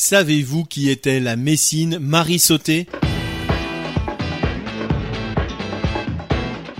Savez-vous qui était la Messine Marie Sauté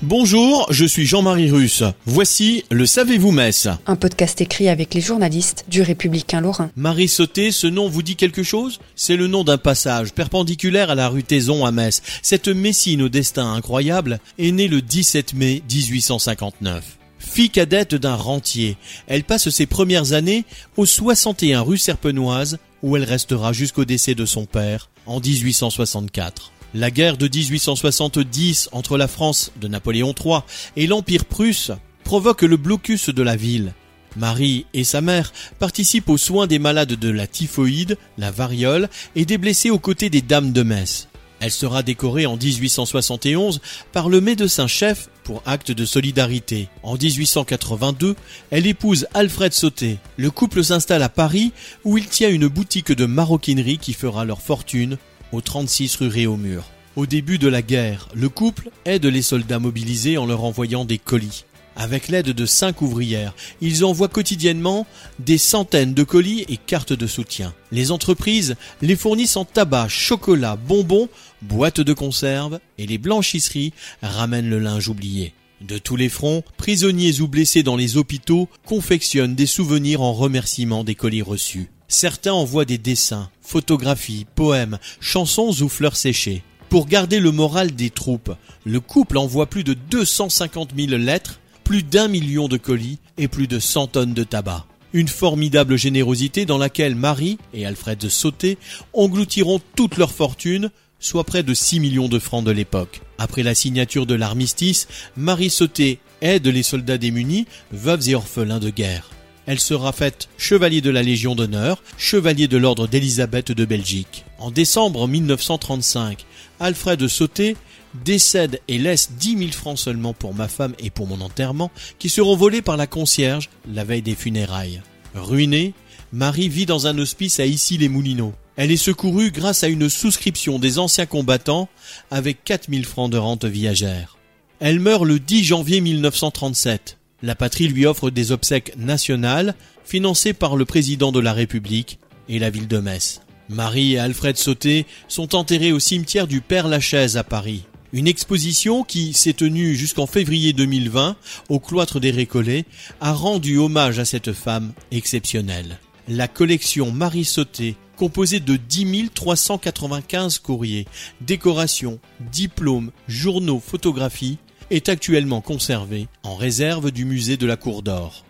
Bonjour, je suis Jean-Marie Russe. Voici le Savez-vous Metz Un podcast écrit avec les journalistes du Républicain Lorrain. Marie Sauté, ce nom vous dit quelque chose? C'est le nom d'un passage perpendiculaire à la rue Taison à Metz. Cette Messine au destin incroyable est née le 17 mai 1859. Fille cadette d'un rentier, elle passe ses premières années au 61 rue Serpenoise où elle restera jusqu'au décès de son père en 1864. La guerre de 1870 entre la France de Napoléon III et l'Empire prusse provoque le blocus de la ville. Marie et sa mère participent aux soins des malades de la typhoïde, la variole et des blessés aux côtés des dames de Metz. Elle sera décorée en 1871 par le médecin-chef pour acte de solidarité. En 1882, elle épouse Alfred Sauté. Le couple s'installe à Paris où il tient une boutique de maroquinerie qui fera leur fortune au 36 rue Réaumur. Au début de la guerre, le couple aide les soldats mobilisés en leur envoyant des colis. Avec l'aide de cinq ouvrières, ils envoient quotidiennement des centaines de colis et cartes de soutien. Les entreprises les fournissent en tabac, chocolat, bonbons, boîtes de conserve et les blanchisseries ramènent le linge oublié. De tous les fronts, prisonniers ou blessés dans les hôpitaux confectionnent des souvenirs en remerciement des colis reçus. Certains envoient des dessins, photographies, poèmes, chansons ou fleurs séchées. Pour garder le moral des troupes, le couple envoie plus de 250 000 lettres, plus d'un million de colis et plus de 100 tonnes de tabac. Une formidable générosité dans laquelle Marie et Alfred Sauté engloutiront toute leur fortune, soit près de 6 millions de francs de l'époque. Après la signature de l'armistice, Marie Sauté aide les soldats démunis, veuves et orphelins de guerre. Elle sera faite chevalier de la Légion d'honneur, chevalier de l'ordre d'Élisabeth de Belgique. En décembre 1935, Alfred Sauté décède et laisse 10 000 francs seulement pour ma femme et pour mon enterrement, qui seront volés par la concierge la veille des funérailles. Ruinée, Marie vit dans un hospice à Issy-les-Moulineaux. Elle est secourue grâce à une souscription des anciens combattants avec 4 000 francs de rente viagère. Elle meurt le 10 janvier 1937. La patrie lui offre des obsèques nationales financées par le président de la République et la ville de Metz. Marie et Alfred Sauté sont enterrés au cimetière du Père Lachaise à Paris. Une exposition qui s'est tenue jusqu'en février 2020 au cloître des Récollets a rendu hommage à cette femme exceptionnelle. La collection Marie Sauté, composée de 10 395 courriers, décorations, diplômes, journaux, photographies, est actuellement conservée en réserve du musée de la Cour d'Or.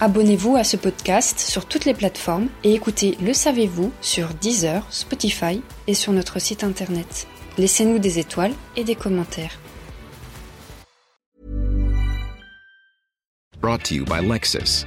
Abonnez-vous à ce podcast sur toutes les plateformes et écoutez Le Savez-vous sur Deezer, Spotify et sur notre site internet. Laissez-nous des étoiles et des commentaires. Brought to you by Lexus.